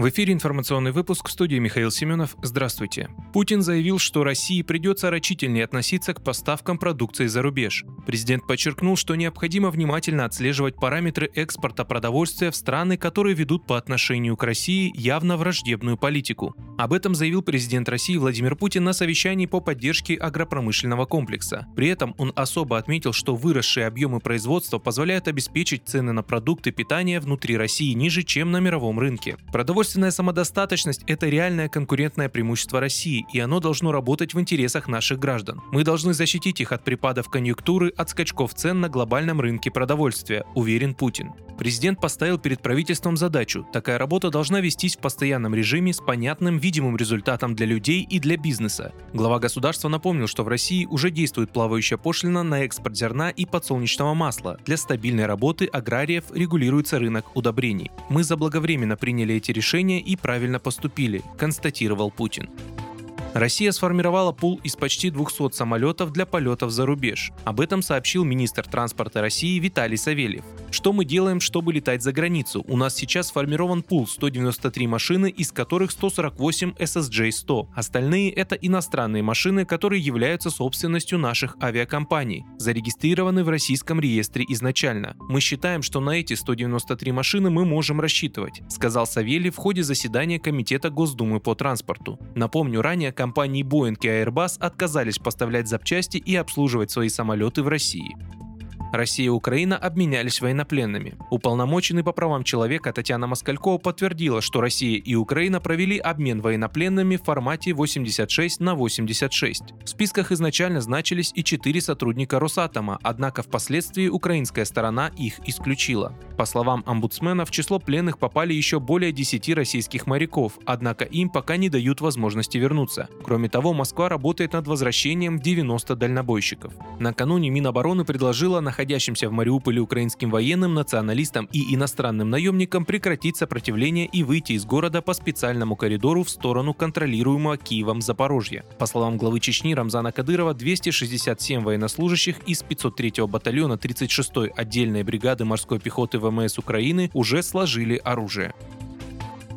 В эфире информационный выпуск в студии Михаил Семенов. Здравствуйте. Путин заявил, что России придется рачительнее относиться к поставкам продукции за рубеж. Президент подчеркнул, что необходимо внимательно отслеживать параметры экспорта продовольствия в страны, которые ведут по отношению к России явно враждебную политику. Об этом заявил президент России Владимир Путин на совещании по поддержке агропромышленного комплекса. При этом он особо отметил, что выросшие объемы производства позволяют обеспечить цены на продукты питания внутри России ниже, чем на мировом рынке. Продовольствие Продовольственная самодостаточность – это реальное конкурентное преимущество России, и оно должно работать в интересах наших граждан. Мы должны защитить их от припадов конъюнктуры, от скачков цен на глобальном рынке продовольствия, уверен Путин. Президент поставил перед правительством задачу. Такая работа должна вестись в постоянном режиме с понятным, видимым результатом для людей и для бизнеса. Глава государства напомнил, что в России уже действует плавающая пошлина на экспорт зерна и подсолнечного масла. Для стабильной работы аграриев регулируется рынок удобрений. Мы заблаговременно приняли эти решения и правильно поступили, констатировал Путин. Россия сформировала пул из почти 200 самолетов для полетов за рубеж. Об этом сообщил министр транспорта России Виталий Савельев. Что мы делаем, чтобы летать за границу? У нас сейчас сформирован пул 193 машины, из которых 148 SSJ-100. Остальные это иностранные машины, которые являются собственностью наших авиакомпаний, зарегистрированы в российском реестре изначально. Мы считаем, что на эти 193 машины мы можем рассчитывать, сказал Савельев в ходе заседания Комитета Госдумы по транспорту. Напомню, ранее компании Boeing и Airbus отказались поставлять запчасти и обслуживать свои самолеты в России. Россия и Украина обменялись военнопленными. Уполномоченный по правам человека Татьяна Москалькова подтвердила, что Россия и Украина провели обмен военнопленными в формате 86 на 86. В списках изначально значились и четыре сотрудника Росатома, однако впоследствии украинская сторона их исключила. По словам омбудсмена, в число пленных попали еще более 10 российских моряков, однако им пока не дают возможности вернуться. Кроме того, Москва работает над возвращением 90 дальнобойщиков. Накануне Минобороны предложила находиться находящимся в Мариуполе украинским военным, националистам и иностранным наемникам прекратить сопротивление и выйти из города по специальному коридору в сторону контролируемого Киевом Запорожья. По словам главы Чечни Рамзана Кадырова, 267 военнослужащих из 503-го батальона 36-й отдельной бригады морской пехоты ВМС Украины уже сложили оружие.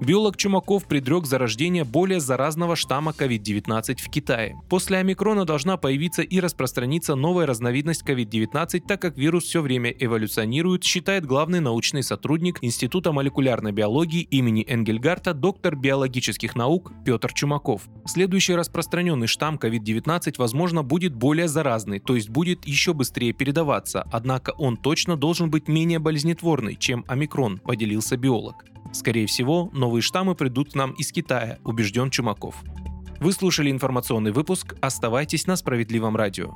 Биолог Чумаков предрек зарождение более заразного штамма COVID-19 в Китае. После омикрона должна появиться и распространиться новая разновидность COVID-19, так как вирус все время эволюционирует, считает главный научный сотрудник Института молекулярной биологии имени Энгельгарта, доктор биологических наук Петр Чумаков. Следующий распространенный штамм COVID-19, возможно, будет более заразный, то есть будет еще быстрее передаваться, однако он точно должен быть менее болезнетворный, чем омикрон, поделился биолог. Скорее всего, новые штаммы придут к нам из Китая, убежден Чумаков. Вы слушали информационный выпуск. Оставайтесь на справедливом радио.